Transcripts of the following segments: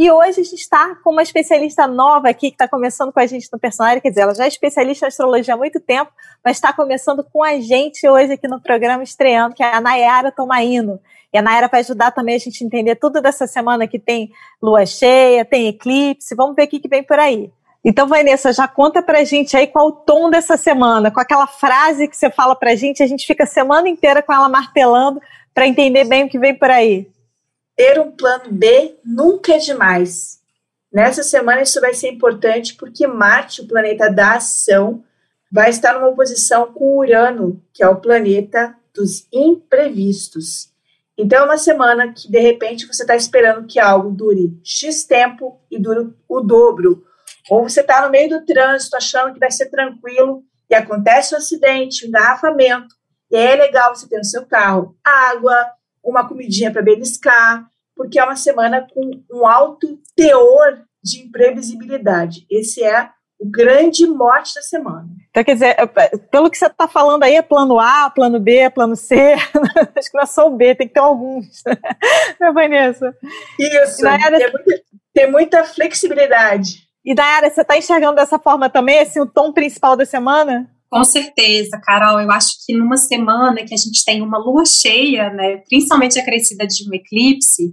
E hoje a gente está com uma especialista nova aqui que está começando com a gente no personagem, quer dizer, ela já é especialista em astrologia há muito tempo, mas está começando com a gente hoje aqui no programa estreando, que é a Nayara Tomaino. E a Nayara vai ajudar também a gente a entender tudo dessa semana que tem lua cheia, tem eclipse, vamos ver o que, vem por aí. Então, Vanessa, já conta pra gente aí qual o tom dessa semana, com aquela frase que você fala pra gente, a gente fica a semana inteira com ela martelando para entender bem o que vem por aí ter um plano B nunca é demais. Nessa semana isso vai ser importante porque Marte, o planeta da ação, vai estar numa oposição com Urano, que é o planeta dos imprevistos. Então é uma semana que de repente você está esperando que algo dure X tempo e dure o dobro. Ou você está no meio do trânsito achando que vai ser tranquilo e acontece um acidente, um engarrafamento. E aí é legal você ter no seu carro água, uma comidinha para beliscar, porque é uma semana com um alto teor de imprevisibilidade. Esse é o grande mote da semana. Então, quer dizer, pelo que você está falando aí, é plano A, plano B, plano C. Acho que não é só o B, tem que ter alguns, né, Vanessa? Isso, Nayara, tem, muita, tem muita flexibilidade. E, Nayara, você está enxergando dessa forma também, assim, o tom principal da semana? Com certeza, Carol. Eu acho que numa semana que a gente tem uma lua cheia, né, principalmente acrescida de um eclipse,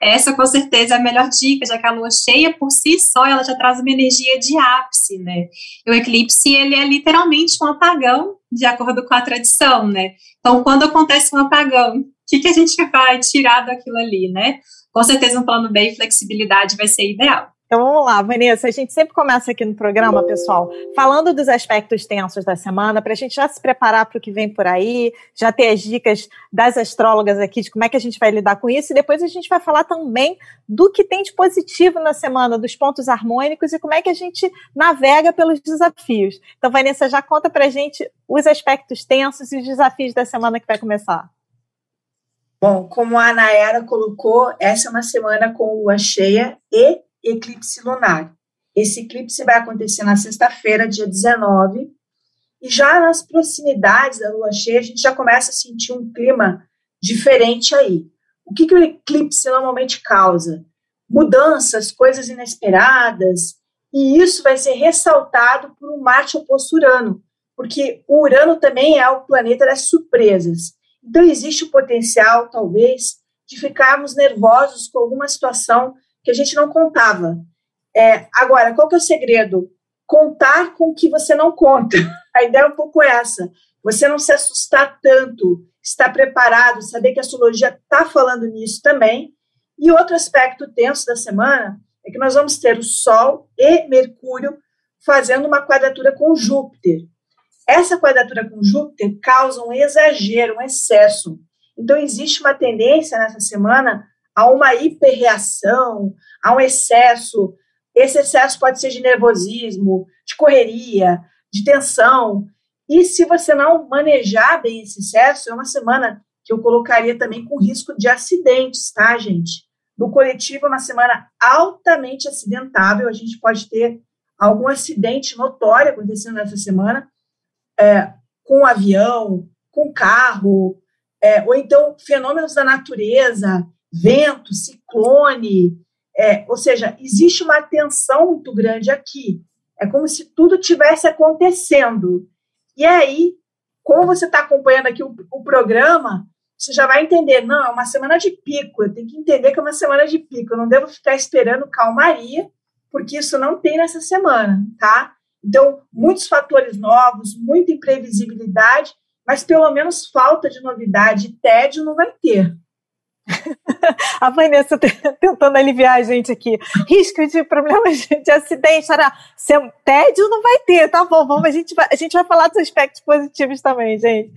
essa com certeza é a melhor dica, já que a lua cheia por si só ela já traz uma energia de ápice, né? E o eclipse ele é literalmente um apagão, de acordo com a tradição, né? Então, quando acontece um apagão, o que, que a gente vai tirar daquilo ali, né? Com certeza um plano B e flexibilidade vai ser ideal. Então vamos lá, Vanessa. A gente sempre começa aqui no programa, pessoal, falando dos aspectos tensos da semana, para a gente já se preparar para o que vem por aí, já ter as dicas das astrólogas aqui de como é que a gente vai lidar com isso, e depois a gente vai falar também do que tem de positivo na semana, dos pontos harmônicos e como é que a gente navega pelos desafios. Então, Vanessa, já conta para a gente os aspectos tensos e os desafios da semana que vai começar. Bom, como a Anaera colocou, essa é uma semana com lua cheia e eclipse lunar. Esse eclipse vai acontecer na sexta-feira, dia 19, e já nas proximidades da lua cheia, a gente já começa a sentir um clima diferente aí. O que, que o eclipse normalmente causa? Mudanças, coisas inesperadas, e isso vai ser ressaltado por um Marte oposto Urano, porque o Urano também é o planeta das surpresas. Então, existe o potencial, talvez, de ficarmos nervosos com alguma situação que a gente não contava. É, agora, qual que é o segredo? Contar com o que você não conta. A ideia é um pouco essa. Você não se assustar tanto, estar preparado, saber que a astrologia está falando nisso também. E outro aspecto tenso da semana é que nós vamos ter o Sol e Mercúrio fazendo uma quadratura com Júpiter. Essa quadratura com Júpiter causa um exagero, um excesso. Então, existe uma tendência nessa semana a uma hiperreação, a um excesso. Esse excesso pode ser de nervosismo, de correria, de tensão. E se você não manejar bem esse excesso, é uma semana que eu colocaria também com risco de acidentes, tá, gente? No coletivo, é uma semana altamente acidentável. A gente pode ter algum acidente notório acontecendo nessa semana, é, com um avião, com carro, é, ou então fenômenos da natureza, vento, ciclone, é, ou seja, existe uma tensão muito grande aqui. É como se tudo tivesse acontecendo. E aí, como você está acompanhando aqui o, o, programa, você já vai entender, não, é uma semana de pico, eu tenho que entender que é uma semana de pico, eu não devo ficar esperando calmaria, porque isso não tem nessa semana, tá? Então, muitos fatores novos, muita imprevisibilidade, mas pelo menos falta de novidade tédio não vai ter. a Vanessa tentando aliviar a gente aqui. Risco de problemas de acidente, era tédio não vai ter, tá bom, vamos, a gente vai, a gente vai falar dos aspectos positivos também, gente.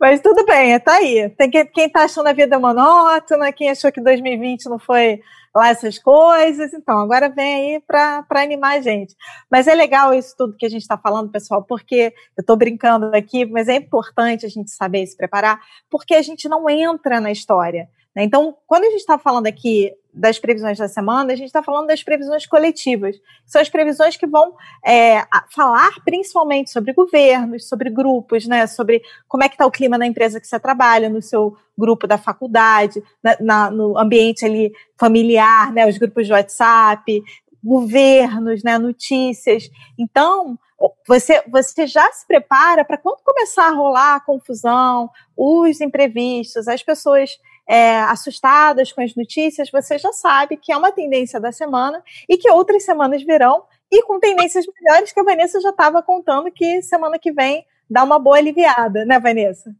Mas tudo bem, tá aí. Tem quem, quem tá achando a vida monótona, quem achou que 2020 não foi lá essas coisas. Então, agora vem aí para animar a gente. Mas é legal isso tudo que a gente está falando, pessoal, porque eu estou brincando aqui, mas é importante a gente saber se preparar, porque a gente não entra na história. Né? Então, quando a gente está falando aqui das previsões da semana, a gente está falando das previsões coletivas. São as previsões que vão é, falar principalmente sobre governos, sobre grupos, né? Sobre como é que está o clima na empresa que você trabalha, no seu grupo da faculdade, na, na, no ambiente ali familiar, né? Os grupos de WhatsApp, governos, né? Notícias. Então, você, você já se prepara para quando começar a rolar a confusão, os imprevistos, as pessoas é, assustadas com as notícias, você já sabe que é uma tendência da semana e que outras semanas virão e com tendências melhores que a Vanessa já estava contando que semana que vem dá uma boa aliviada, né, Vanessa?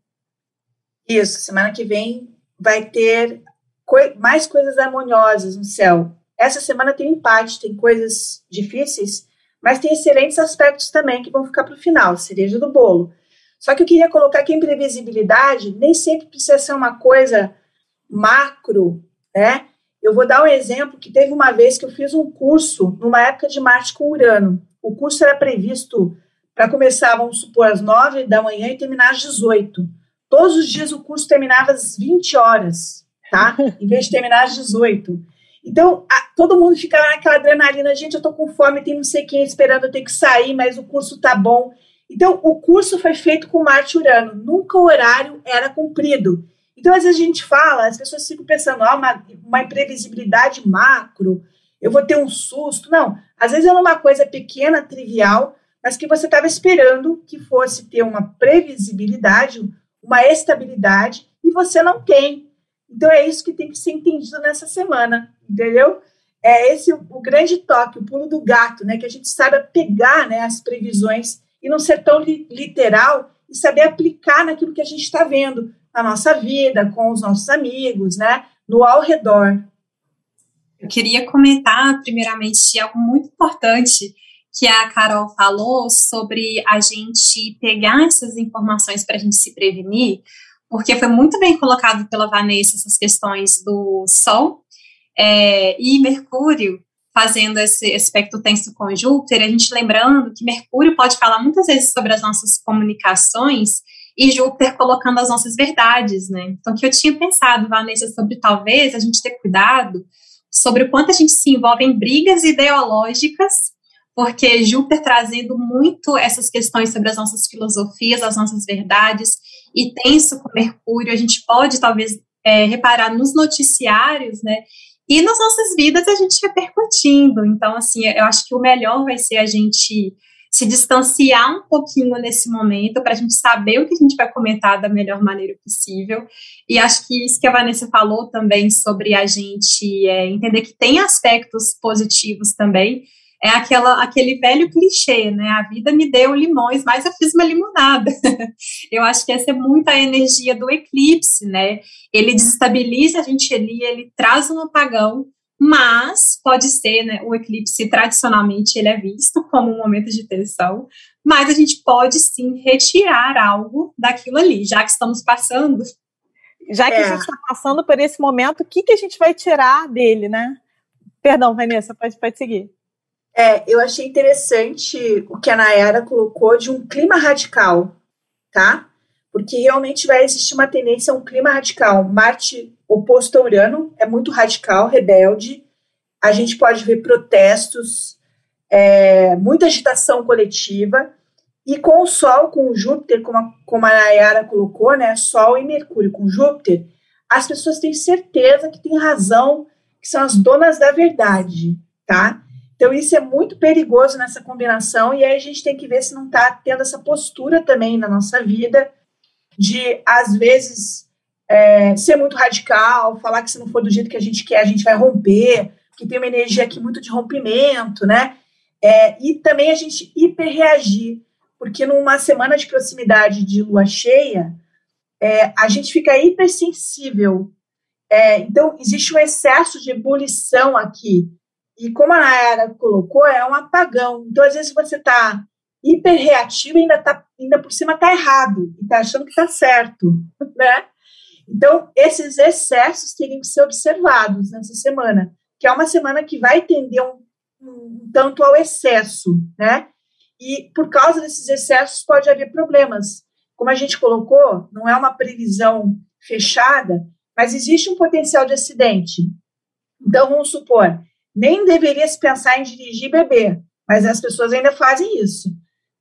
Isso, semana que vem vai ter co mais coisas harmoniosas no céu. Essa semana tem empate, tem coisas difíceis, mas tem excelentes aspectos também que vão ficar para o final, cereja do bolo. Só que eu queria colocar que a imprevisibilidade nem sempre precisa ser uma coisa macro, né? Eu vou dar um exemplo que teve uma vez que eu fiz um curso numa época de Marte com Urano. O curso era previsto para começar, vamos supor, às 9 da manhã e terminar às 18. Todos os dias o curso terminava às 20 horas, tá? Em vez de terminar às 18. Então, a, todo mundo ficava naquela adrenalina, gente, eu tô com fome, tem não sei quem esperando, eu tenho que sair, mas o curso tá bom. Então, o curso foi feito com Marte Urano, nunca o horário era cumprido. Então, às vezes a gente fala, as pessoas ficam pensando, ah, uma, uma imprevisibilidade macro, eu vou ter um susto. Não, às vezes é uma coisa pequena, trivial, mas que você estava esperando que fosse ter uma previsibilidade, uma estabilidade, e você não tem. Então é isso que tem que ser entendido nessa semana, entendeu? É esse o, grande toque, o pulo do gato, né? Que a gente saiba pegar né, as previsões e não ser tão li, literal e saber aplicar naquilo que a gente está vendo na nossa vida, com os nossos amigos, né? No ao redor. Eu queria comentar, primeiramente, algo muito importante que a Carol falou sobre a gente pegar essas informações para a gente se prevenir, porque foi muito bem colocado pela Vanessa essas questões do Sol é, e Mercúrio fazendo esse aspecto tenso com Júpiter, a gente lembrando que Mercúrio pode falar muitas vezes sobre as nossas comunicações e Júpiter colocando as nossas verdades, né? Então, que eu tinha pensado, Vanessa, sobre talvez a gente ter cuidado sobre o quanto a gente se envolve em brigas ideológicas, porque Júpiter trazendo muito essas questões sobre as nossas filosofias, as nossas verdades, e tenso com Mercúrio, a gente pode talvez é, reparar nos noticiários, né? E nas nossas vidas a gente repercutindo. Então, assim, eu acho que o melhor vai ser a gente se distanciar um pouquinho nesse momento para a gente saber o que a gente vai comentar da melhor maneira possível. E acho que isso que a Vanessa falou também sobre a gente é, entender que tem aspectos positivos também. É aquela, aquele velho clichê, né? A vida me deu limões, mas eu fiz uma limonada. eu acho que essa é muito a energia do eclipse, né? Ele desestabiliza a gente ali, ele traz um apagão, mas pode ser, né, o eclipse tradicionalmente ele é visto como um momento de tensão, mas a gente pode sim retirar algo daquilo ali, já que estamos passando. Já que é. a gente está passando por esse momento, o que, que a gente vai tirar dele, né? Perdão, Vanessa, pode, pode seguir. É, eu achei interessante o que a Nayara colocou de um clima radical, tá? Porque realmente vai existir uma tendência a um clima radical. Marte oposto a Urano, é muito radical, rebelde. A gente pode ver protestos, é, muita agitação coletiva. E com o Sol, com o Júpiter, como a, como a Nayara colocou, né? Sol e Mercúrio com Júpiter, as pessoas têm certeza que têm razão, que são as donas da verdade, tá? Então, isso é muito perigoso nessa combinação, e aí a gente tem que ver se não está tendo essa postura também na nossa vida, de, às vezes, é, ser muito radical, falar que se não for do jeito que a gente quer, a gente vai romper, que tem uma energia aqui muito de rompimento, né? É, e também a gente hiperreagir, porque numa semana de proximidade de lua cheia, é, a gente fica hipersensível. É, então, existe um excesso de ebulição aqui. E como a Nayara colocou, é um apagão. Então, às vezes, você está hiperreativo e ainda, tá, ainda por cima está errado, e está achando que está certo, né? Então, esses excessos teriam que ser observados nessa semana. que é uma semana que vai tender um, um tanto ao excesso, né? E por causa desses excessos pode haver problemas. Como a gente colocou, não é uma previsão fechada, mas existe um potencial de acidente. Então, vamos supor, nem deveria se pensar em dirigir beber, mas as pessoas ainda fazem isso.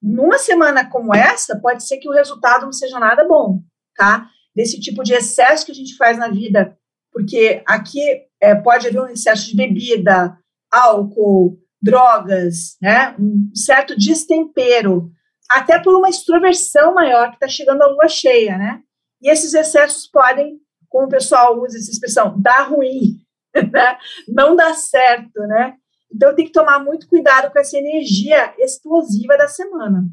Numa semana como essa, pode ser que o resultado não seja nada bom, tá? Desse tipo de excesso que a gente faz na vida, porque aqui é, pode haver um excesso de bebida, álcool, drogas, né? Um certo destempero, até por uma extroversão maior que está chegando a lua cheia, né? E esses excessos podem, como o pessoal usa essa expressão, dar ruim, né? Não dá certo, né? Então tem que tomar muito cuidado com essa energia explosiva da semana.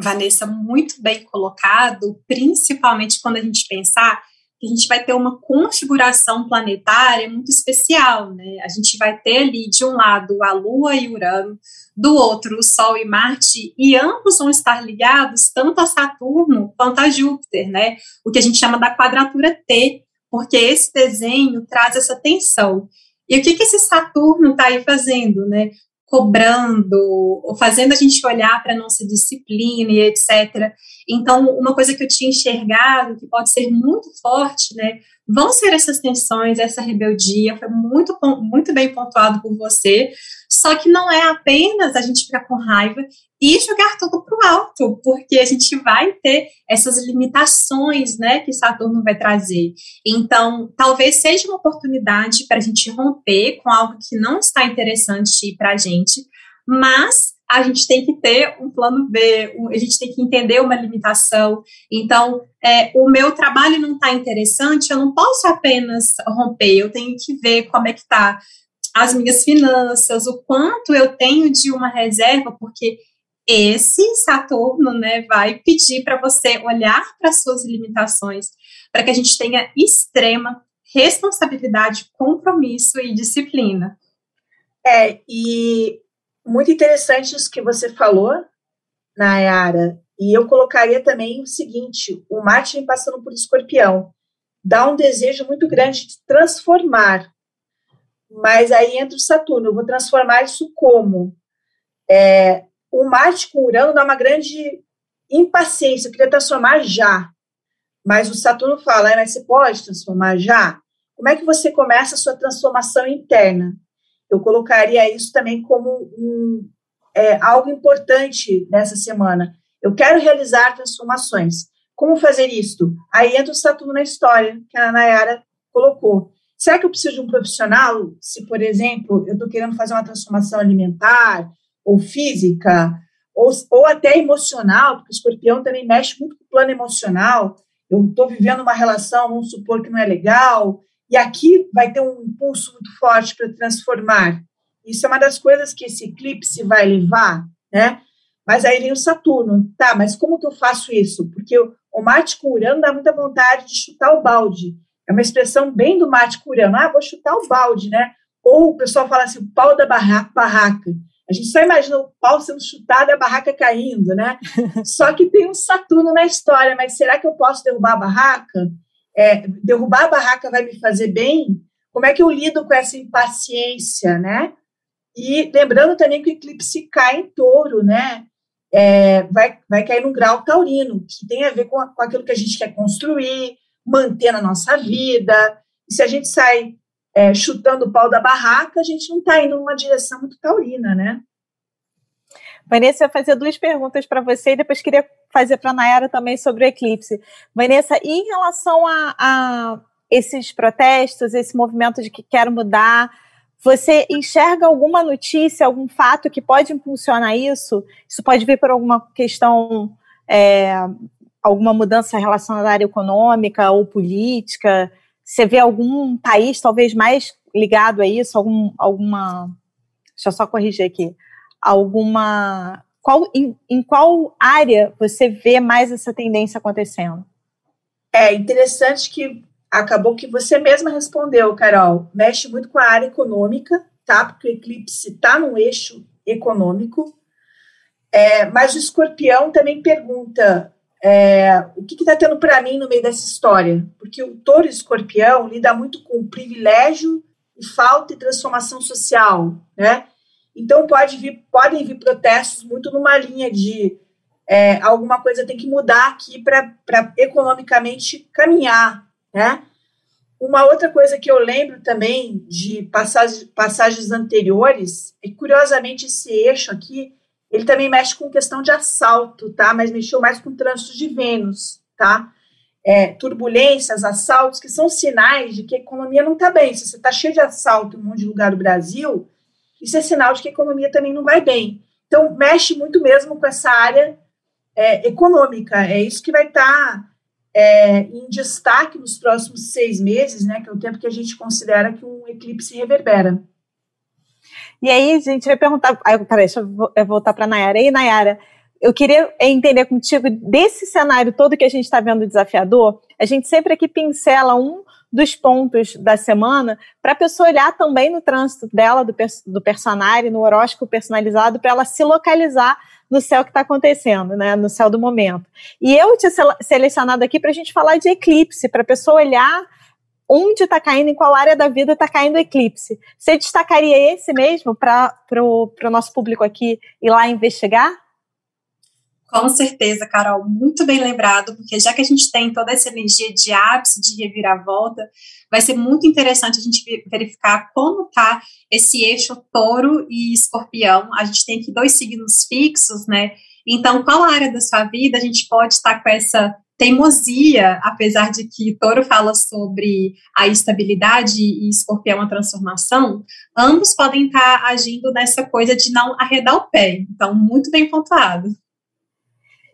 Vanessa, muito bem colocado, principalmente quando a gente pensar que a gente vai ter uma configuração planetária muito especial, né? A gente vai ter ali de um lado a Lua e Urano, do outro o Sol e Marte, e ambos vão estar ligados tanto a Saturno quanto a Júpiter, né? O que a gente chama da quadratura T, porque esse desenho traz essa tensão. E o que, que esse Saturno está aí fazendo, né? Cobrando, ou fazendo a gente olhar para a nossa disciplina e etc. Então, uma coisa que eu tinha enxergado, que pode ser muito forte, né? Vão ser essas tensões, essa rebeldia, foi muito, muito bem pontuado por você, só que não é apenas a gente ficar com raiva e jogar tudo para o alto, porque a gente vai ter essas limitações, né, que Saturno vai trazer. Então, talvez seja uma oportunidade para a gente romper com algo que não está interessante para a gente, mas a gente tem que ter um plano B, a gente tem que entender uma limitação. Então, é, o meu trabalho não está interessante, eu não posso apenas romper, eu tenho que ver como é que está as minhas finanças, o quanto eu tenho de uma reserva, porque esse Saturno, né, vai pedir para você olhar para suas limitações, para que a gente tenha extrema responsabilidade, compromisso e disciplina. É, e muito interessante isso que você falou, Nayara, e eu colocaria também o seguinte: o Marte passando por escorpião, dá um desejo muito grande de transformar, mas aí entra o Saturno, eu vou transformar isso como? É, o Marte com Urano dá uma grande impaciência, eu queria transformar já. Mas o Saturno fala, é, mas você pode transformar já? Como é que você começa a sua transformação interna? Eu colocaria isso também como um, é, algo importante nessa semana. Eu quero realizar transformações. Como fazer isto? Aí entra o Saturno na história, que a Nayara colocou. Será que eu preciso de um profissional? Se, por exemplo, eu estou querendo fazer uma transformação alimentar ou física, ou, ou até emocional, porque o escorpião também mexe muito com o plano emocional. Eu estou vivendo uma relação, vamos supor que não é legal, e aqui vai ter um impulso muito forte para transformar. Isso é uma das coisas que esse eclipse vai levar, né? Mas aí vem o Saturno. Tá, mas como que eu faço isso? Porque o Marte com Urano dá muita vontade de chutar o balde. É uma expressão bem do mate curano. Ah, vou chutar o balde, né? Ou o pessoal fala assim, o pau da barraca. barraca. A gente só imagina o pau sendo chutado e a barraca caindo, né? Só que tem um Saturno na história, mas será que eu posso derrubar a barraca? É, derrubar a barraca vai me fazer bem? Como é que eu lido com essa impaciência, né? E lembrando também que o eclipse cai em touro, né? É, vai, vai cair no grau taurino, que tem a ver com, com aquilo que a gente quer construir, manter na nossa vida. E se a gente sai é, chutando o pau da barraca, a gente não está indo numa direção muito taurina, né? Vanessa, eu fazer duas perguntas para você e depois queria fazer para a Nayara também sobre o eclipse. Vanessa, e em relação a, a esses protestos, esse movimento de que quero mudar, você enxerga alguma notícia, algum fato que pode impulsionar isso? Isso pode vir por alguma questão é, alguma mudança relacionada à área econômica ou política? Você vê algum país talvez mais ligado a isso? Algum, alguma. Deixa eu só corrigir aqui. Alguma. Qual, em, em qual área você vê mais essa tendência acontecendo? É interessante que acabou que você mesma respondeu, Carol. Mexe muito com a área econômica, tá? Porque o eclipse está no eixo econômico. É, mas o escorpião também pergunta é, o que está tendo para mim no meio dessa história? Porque o touro escorpião lida muito com privilégio e falta e transformação social, né? Então pode vir, podem vir protestos muito numa linha de é, alguma coisa tem que mudar aqui para economicamente caminhar, né? Uma outra coisa que eu lembro também de passagens, passagens anteriores é que, curiosamente, esse eixo aqui, ele também mexe com questão de assalto, tá? Mas mexeu mais com trânsito de Vênus, tá? É, turbulências, assaltos, que são sinais de que a economia não está bem. Se você está cheio de assalto em um monte de lugar do Brasil, isso é sinal de que a economia também não vai bem. Então, mexe muito mesmo com essa área é, econômica. É isso que vai estar tá, é, em destaque nos próximos seis meses, né, que é o tempo que a gente considera que um eclipse reverbera. E aí, a gente vai perguntar. Aí, peraí, deixa eu voltar para Nayara. E aí, Nayara, eu queria entender contigo desse cenário todo que a gente está vendo desafiador. A gente sempre aqui pincela um dos pontos da semana para a pessoa olhar também no trânsito dela, do, do personagem, no horóscopo personalizado, para ela se localizar no céu que está acontecendo, né? No céu do momento. E eu tinha selecionado aqui para a gente falar de eclipse, para a pessoa olhar onde está caindo, em qual área da vida está caindo o eclipse. Você destacaria esse mesmo para o nosso público aqui ir lá investigar? Com certeza, Carol, muito bem lembrado, porque já que a gente tem toda essa energia de ápice, de reviravolta, vai ser muito interessante a gente verificar como está esse eixo touro e escorpião. A gente tem aqui dois signos fixos, né? Então, qual área da sua vida a gente pode estar tá com essa teimosia, apesar de que touro fala sobre a estabilidade e escorpião a transformação, ambos podem estar tá agindo nessa coisa de não arredar o pé. Então, muito bem pontuado.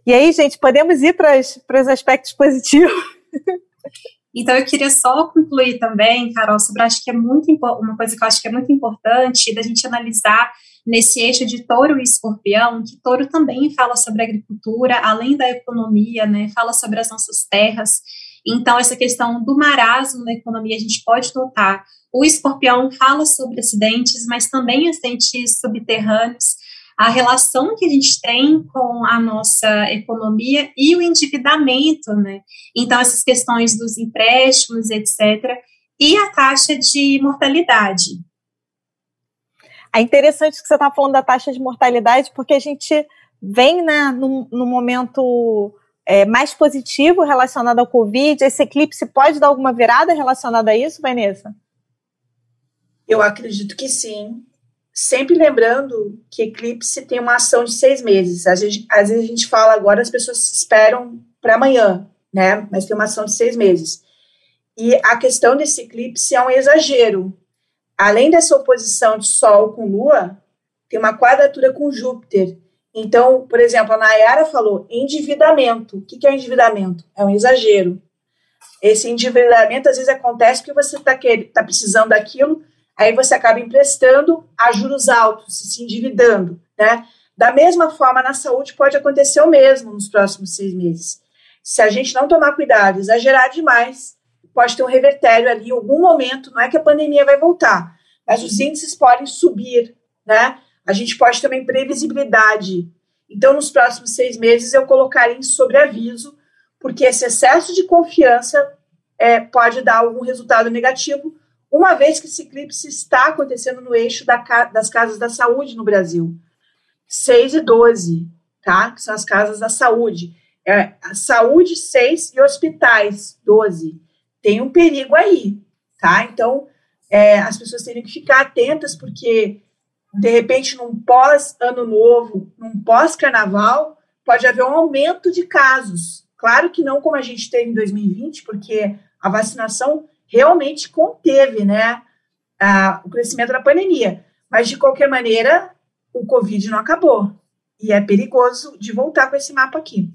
E aí, gente, podemos ir para os aspectos positivos? Então, eu queria só concluir também, Carol, sobre acho que é muito uma coisa que eu acho que é muito importante da gente analisar nesse eixo de touro e escorpião, que touro também fala sobre agricultura, além da economia, né? Fala sobre as nossas terras. Então, essa questão do marasmo na economia, a gente pode notar. O escorpião fala sobre acidentes, mas também acidentes subterrâneos a relação que a gente tem com a nossa economia e o endividamento, né? Então, essas questões dos empréstimos, etc., e a taxa de mortalidade. É interessante que você está falando da taxa de mortalidade, porque a gente vem né, num momento é, mais positivo relacionado ao Covid. Esse eclipse pode dar alguma virada relacionada a isso, Vanessa? Eu acredito que sim sempre lembrando que eclipse tem uma ação de seis meses. Às vezes, às vezes a gente fala agora, as pessoas esperam para amanhã, né? Mas tem uma ação de seis meses. E a questão desse eclipse é um exagero. Além dessa oposição de Sol com Lua, tem uma quadratura com Júpiter. Então, por exemplo, a Nayara falou endividamento. O que é endividamento? É um exagero. Esse endividamento às vezes acontece porque você está tá precisando daquilo, Aí você acaba emprestando a juros altos, se endividando, né? Da mesma forma, na saúde pode acontecer o mesmo nos próximos seis meses. Se a gente não tomar cuidado, exagerar demais, pode ter um revertério ali em algum momento. Não é que a pandemia vai voltar, mas os índices podem subir, né? A gente pode ter uma imprevisibilidade. Então, nos próximos seis meses, eu colocaria em sobreaviso, porque esse excesso de confiança é, pode dar algum resultado negativo, uma vez que esse eclipse está acontecendo no eixo da, das casas da saúde no Brasil. 6 e 12, tá? Que são as casas da saúde. É, saúde, 6 e hospitais, 12. Tem um perigo aí, tá? Então, é, as pessoas teriam que ficar atentas, porque, de repente, num pós-ano novo, num pós-carnaval, pode haver um aumento de casos. Claro que não como a gente teve em 2020, porque a vacinação realmente conteve né, a, o crescimento da pandemia. Mas, de qualquer maneira, o Covid não acabou. E é perigoso de voltar com esse mapa aqui.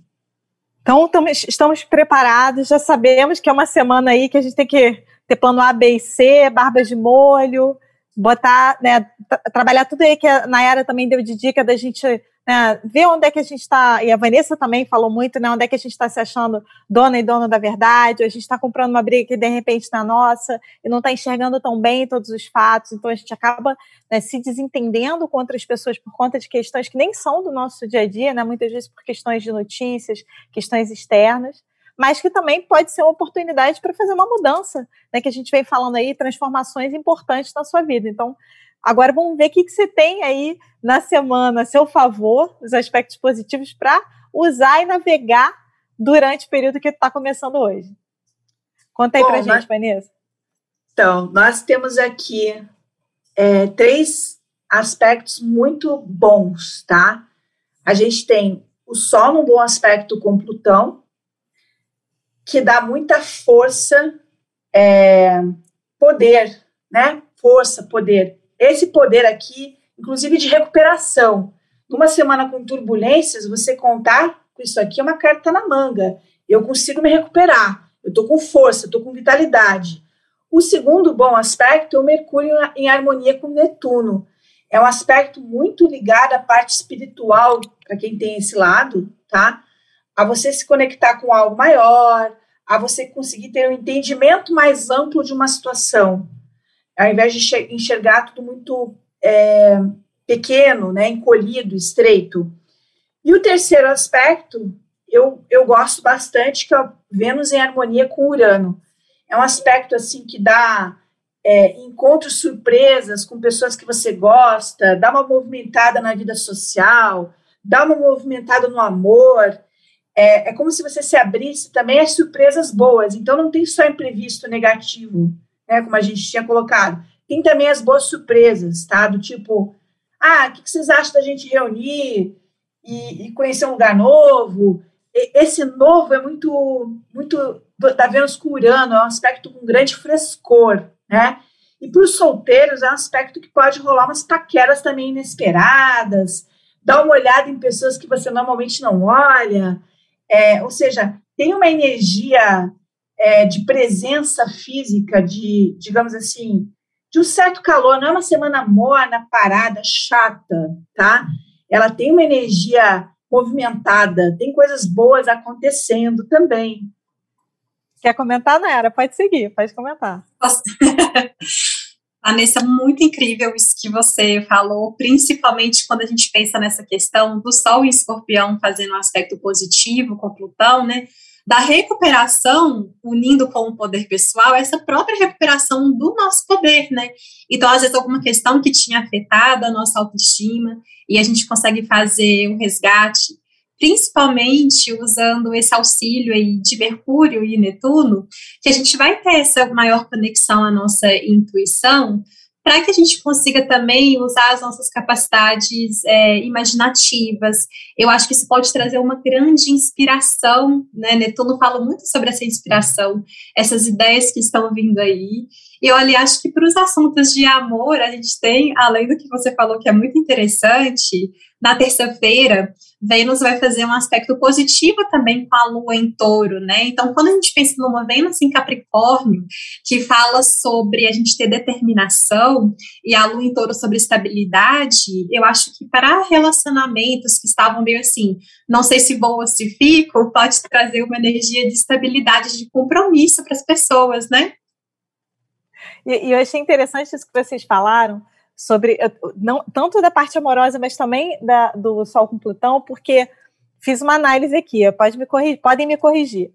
Então, estamos preparados, já sabemos que é uma semana aí que a gente tem que ter plano A, B e C, barbas de molho, botar, né, trabalhar tudo aí que a Nayara também deu de dica da gente né, ver onde é que a gente está, e a Vanessa também falou muito, né, onde é que a gente está se achando dona e dono da verdade, ou a gente está comprando uma briga que de repente está nossa e não está enxergando tão bem todos os fatos, então a gente acaba né, se desentendendo com outras pessoas por conta de questões que nem são do nosso dia a dia, né, muitas vezes por questões de notícias, questões externas. mas que também pode ser uma oportunidade para fazer uma mudança, né? Que a gente vem falando aí, transformações importantes na sua vida. Então, agora vamos ver o que, que você tem aí na semana a seu favor, os aspectos positivos para usar e navegar durante o período que está começando hoje. Conta aí para gente, nós... Vanessa. Então, nós temos aqui é, três aspectos muito bons, tá? A gente tem o Sol num bom aspecto com Plutão, que dá muita força, é, poder, né? Força, poder. Esse poder aqui, inclusive de recuperação. Numa semana com turbulências, você contar com isso aqui é uma carta na manga. Eu consigo me recuperar. Eu estou com força, estou com vitalidade. O segundo bom aspecto é o Mercúrio em harmonia com Netuno. É um aspecto muito ligado à parte espiritual, para quem tem esse lado, tá? A você se conectar com algo maior, a você conseguir ter um entendimento mais amplo de uma situação, ao invés de enxergar tudo muito é, pequeno, né, encolhido, estreito. E o terceiro aspecto, eu, eu gosto bastante, que é Vênus em harmonia com Urano. É um aspecto assim que dá é, encontros surpresas com pessoas que você gosta, dá uma movimentada na vida social, dá uma movimentada no amor. É, é como se você se abrisse também às surpresas boas. Então não tem só imprevisto negativo, né, como a gente tinha colocado. Tem também as boas surpresas, tá? Do tipo, ah, o que vocês acham da gente reunir e, e conhecer um lugar novo? esse novo é muito, muito da Vênus com Urano, é um aspecto com grande frescor, né? E para os solteiros é um aspecto que pode rolar umas paqueras também inesperadas, dar uma olhada em pessoas que você normalmente não olha, é, ou seja, tem uma energia é, de presença física, de, digamos assim, de um certo calor, não é uma semana morna, parada, chata, tá? Ela tem uma energia movimentada, tem coisas boas acontecendo também. Quer comentar, Nayara? Pode seguir, pode comentar. Vanessa, muito incrível isso que você falou, principalmente quando a gente pensa nessa questão do Sol em Escorpião fazendo um aspecto positivo com Plutão, né? Da recuperação, unindo com o poder pessoal, essa própria recuperação do nosso poder, né? Então, às vezes, alguma questão que tinha afetado a nossa autoestima, e a gente consegue fazer um resgate, principalmente usando esse auxílio aí de Mercúrio e Netuno, que a gente vai ter essa maior conexão à nossa intuição, para que a gente consiga também usar as nossas capacidades é, imaginativas. Eu acho que isso pode trazer uma grande inspiração, né? Netuno fala muito sobre essa inspiração, essas ideias que estão vindo aí. E olha, acho que para os assuntos de amor, a gente tem, além do que você falou que é muito interessante, na terça-feira, Vênus vai fazer um aspecto positivo também com a Lua em touro, né? Então, quando a gente pensa numa Vênus em Capricórnio, que fala sobre a gente ter determinação, e a Lua em touro sobre estabilidade, eu acho que para relacionamentos que estavam meio assim, não sei se vou ou se fico, pode trazer uma energia de estabilidade, de compromisso para as pessoas, né? E, e, eu achei interessante isso que vocês falaram sobre não tanto da parte amorosa, mas também da, do Sol com Plutão, porque fiz uma análise aqui, pode me corrigir, podem me corrigir.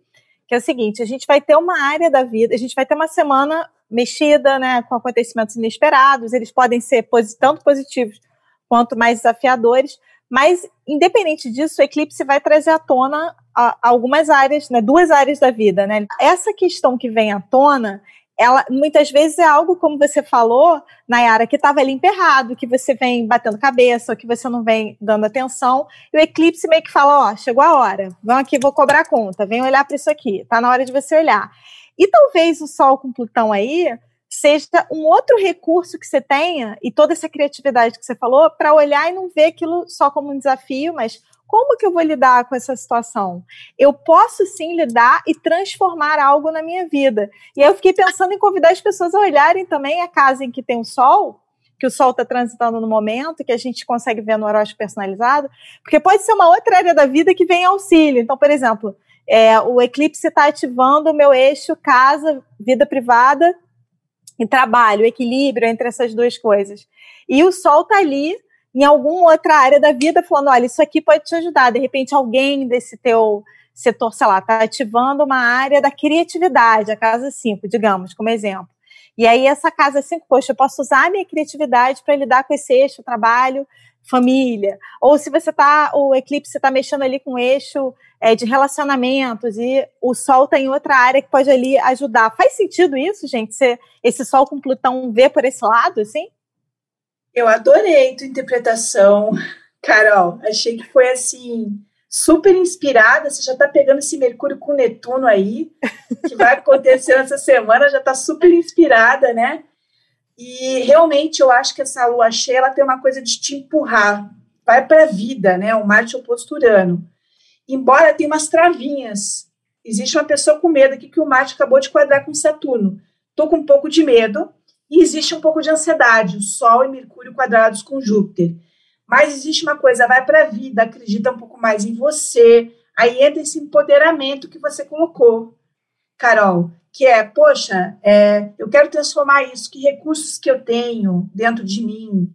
Que é o seguinte: a gente vai ter uma área da vida, a gente vai ter uma semana mexida, né, com acontecimentos inesperados, eles podem ser tanto positivos quanto mais desafiadores, mas independente disso, o eclipse vai trazer à tona algumas áreas, né, duas áreas da vida, né? Essa questão que vem à tona ela muitas vezes é algo, como você falou, Nayara, que estava ali emperrado, que você vem batendo cabeça, ou que você não vem dando atenção, e o eclipse meio que fala, ó, chegou a hora, vamos aqui, vou cobrar conta, vem olhar para isso aqui, tá na hora de você olhar. E talvez o Sol com Plutão aí seja um outro recurso que você tenha, e toda essa criatividade que você falou, para olhar e não ver aquilo só como um desafio, mas como que eu vou lidar com essa situação? Eu posso sim lidar e transformar algo na minha vida. E aí eu fiquei pensando em convidar as pessoas a olharem também a casa em que tem o sol, que o sol está transitando no momento, que a gente consegue ver no horóscopo personalizado, porque pode ser uma outra área da vida que vem auxílio. Então, por exemplo, é, o eclipse está ativando o meu eixo casa, vida privada e trabalho, equilíbrio entre essas duas coisas. E o sol está ali em alguma outra área da vida, falando: olha, isso aqui pode te ajudar. De repente, alguém desse teu setor, sei lá, está ativando uma área da criatividade, a casa 5, digamos, como exemplo. E aí, essa casa 5, poxa, eu posso usar a minha criatividade para lidar com esse eixo trabalho, família. Ou se você está, o eclipse está mexendo ali com o eixo é, de relacionamentos e o Sol tem tá outra área que pode ali ajudar. Faz sentido isso, gente? Você, esse Sol com Plutão vê por esse lado, assim? Eu adorei tua interpretação, Carol. Achei que foi assim super inspirada. Você já está pegando esse Mercúrio com Netuno aí, que vai acontecer essa semana, já está super inspirada, né? E realmente eu acho que essa lua cheia ela tem uma coisa de te empurrar, vai para a vida, né? O Marte oposto Urano. Embora tenha umas travinhas. Existe uma pessoa com medo aqui que o Marte acabou de quadrar com Saturno. Tô com um pouco de medo e existe um pouco de ansiedade, o Sol e Mercúrio quadrados com Júpiter. Mas existe uma coisa, vai para a vida, acredita um pouco mais em você. Aí entra esse empoderamento que você colocou, Carol, que é, poxa, é, eu quero transformar isso, que recursos que eu tenho dentro de mim,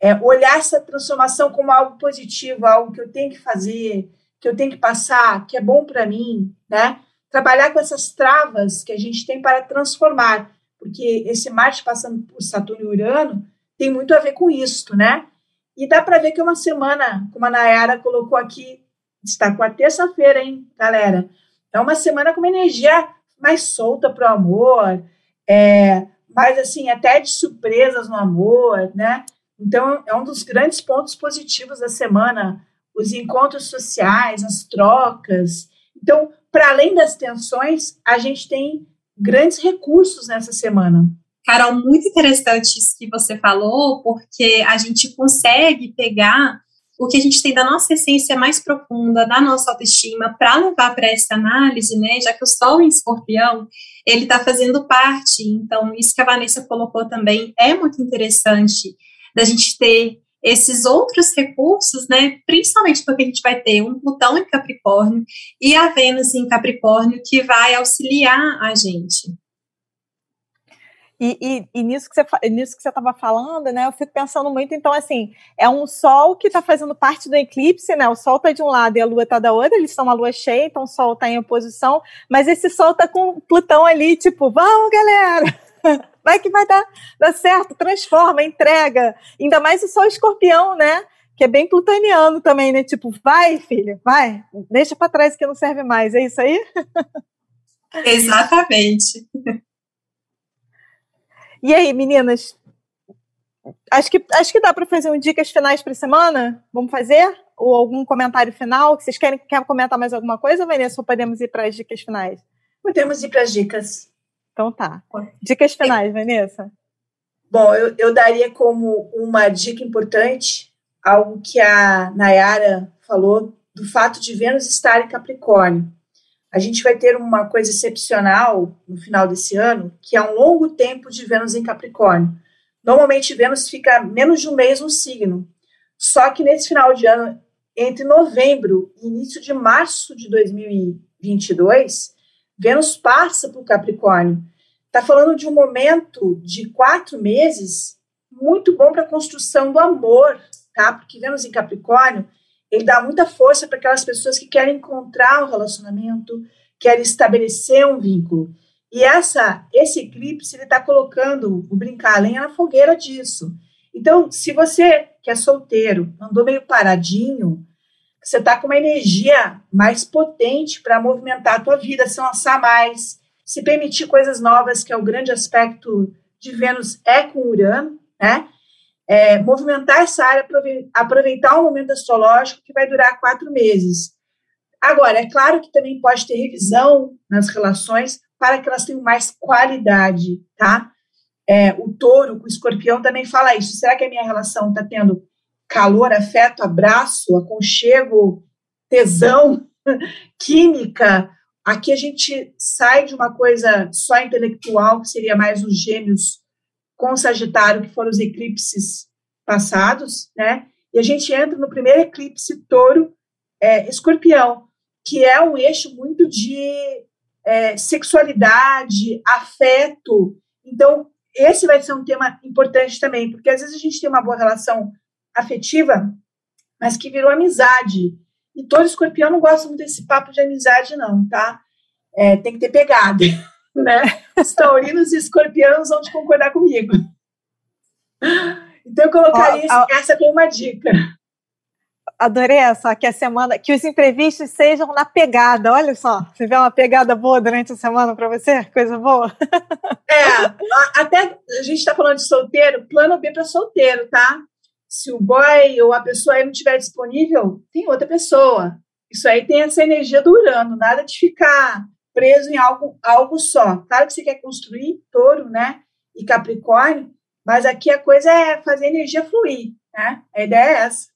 é, olhar essa transformação como algo positivo, algo que eu tenho que fazer, que eu tenho que passar, que é bom para mim, né? Trabalhar com essas travas que a gente tem para transformar, porque esse Marte passando por Saturno e Urano tem muito a ver com isso, né? E dá para ver que é uma semana, como a Nayara colocou aqui, está com a terça-feira, hein, galera? É uma semana com uma energia mais solta para o amor, é, mais assim, até de surpresas no amor, né? Então, é um dos grandes pontos positivos da semana, os encontros sociais, as trocas. Então, para além das tensões, a gente tem grandes recursos nessa semana. Carol, muito interessante isso que você falou, porque a gente consegue pegar o que a gente tem da nossa essência mais profunda, da nossa autoestima, para levar para essa análise, né? Já que o Sol em Escorpião, ele está fazendo parte. Então, isso que a Vanessa colocou também é muito interessante da gente ter esses outros recursos, né? Principalmente porque a gente vai ter um Plutão em Capricórnio e a Vênus em Capricórnio que vai auxiliar a gente. E, e, e, nisso que você nisso que você estava falando, né? Eu fico pensando muito, então, assim, é um Sol que está fazendo parte do eclipse, né? O Sol está de um lado e a Lua está da outra, eles estão uma Lua cheia, então o Sol está em oposição, mas esse Sol está com Plutão ali, tipo, vamos, galera! Vai que vai dar, dar certo, transforma, entrega. Ainda mais o Sol escorpião, né? Que é bem plutoniano também, né? Tipo, vai, filha, vai, deixa para trás que não serve mais. É isso aí? Exatamente. E aí, meninas? Acho que, acho que dá para fazer um dicas finais para semana. Vamos fazer? Ou algum comentário final? Vocês querem, querem comentar mais alguma coisa, Vanessa? Ou podemos ir para as dicas finais? Podemos ir para as dicas. Então tá. Dicas finais, Vanessa. Bom, eu, eu daria como uma dica importante algo que a Nayara falou do fato de Vênus estar em Capricórnio a gente vai ter uma coisa excepcional no final desse ano, que é um longo tempo de Vênus em Capricórnio. Normalmente, Vênus fica menos de um mês no signo. Só que nesse final de ano, entre novembro e início de março de 2022, Vênus passa o Capricórnio. Está falando de um momento de quatro meses muito bom para a construção do amor, tá? Porque Vênus em Capricórnio ele dá muita força para aquelas pessoas que querem encontrar um relacionamento, querem estabelecer um vínculo. E essa, esse eclipse ele está colocando o brincar lenha na fogueira disso. Então, se você que é solteiro, andou meio paradinho, você está com uma energia mais potente para movimentar a tua vida, se lançar mais, se permitir coisas novas, que é o grande aspecto de Vênus é com Urano, né? é, movimentar essa área, aproveitar um momento astrológico que vai durar quatro meses. Agora, é claro que também pode ter revisão nas relações para que elas tenham mais qualidade, tá? É, o touro o escorpião também fala isso. Será que a minha relação está tendo calor, afeto, abraço, aconchego, tesão, química? Aqui a gente sai de uma coisa só intelectual, que seria mais os gêmeos com o Sagitário, que foram os eclipses passados, né? E a gente entra no primeiro eclipse touro é, escorpião, que é um eixo muito de é, sexualidade, afeto. Então, esse vai ser um tema importante também, porque às vezes a gente tem uma boa relação afetiva, mas que virou amizade. E todo escorpião não gosta muito desse papo de amizade, não, tá? É, tem que ter pegada, né? Os taurinos e escorpiões vão te concordar comigo. Então, eu colocaria ó, ó, essa como uma dica. Adorei essa, que a semana, que os imprevistos sejam na pegada. Olha só, você vê uma pegada boa durante a semana para você? Coisa boa. É, até a gente está falando de solteiro, plano B para solteiro, tá? Se o boy ou a pessoa aí não estiver disponível, tem outra pessoa. Isso aí tem essa energia durando, nada de ficar preso em algo, algo só. Claro que você quer construir touro, né? E Capricórnio, mas aqui a coisa é fazer a energia fluir, né? A ideia é essa.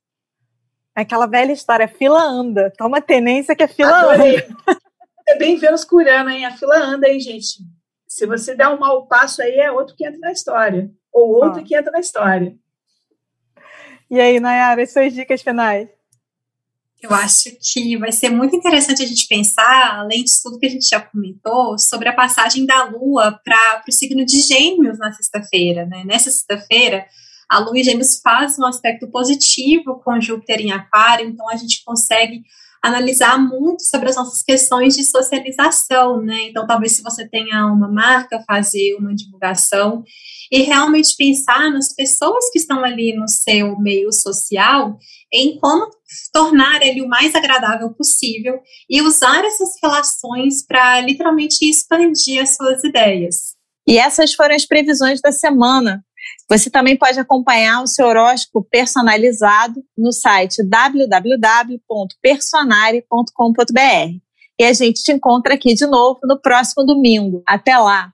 Aquela velha história, a fila anda. Toma tenência que a fila Adorei. anda. É bem Vênus curando, hein? A fila anda, hein, gente? Se você der um mau passo aí, é outro que entra na história. Ou outro ah. que entra na história. E aí, Nayara, as suas dicas finais? Eu acho que vai ser muito interessante a gente pensar, além de tudo que a gente já comentou, sobre a passagem da Lua para o signo de Gêmeos na sexta-feira. Né? Nessa sexta-feira, a Lua em Gêmeos faz um aspecto positivo com Júpiter em Aquário, então a gente consegue analisar muito sobre as nossas questões de socialização, né? Então, talvez se você tenha uma marca, fazer uma divulgação e realmente pensar nas pessoas que estão ali no seu meio social em como tornar ele o mais agradável possível e usar essas relações para literalmente expandir as suas ideias. E essas foram as previsões da semana. Você também pode acompanhar o seu horóscopo personalizado no site www.personare.com.br. E a gente te encontra aqui de novo no próximo domingo. Até lá!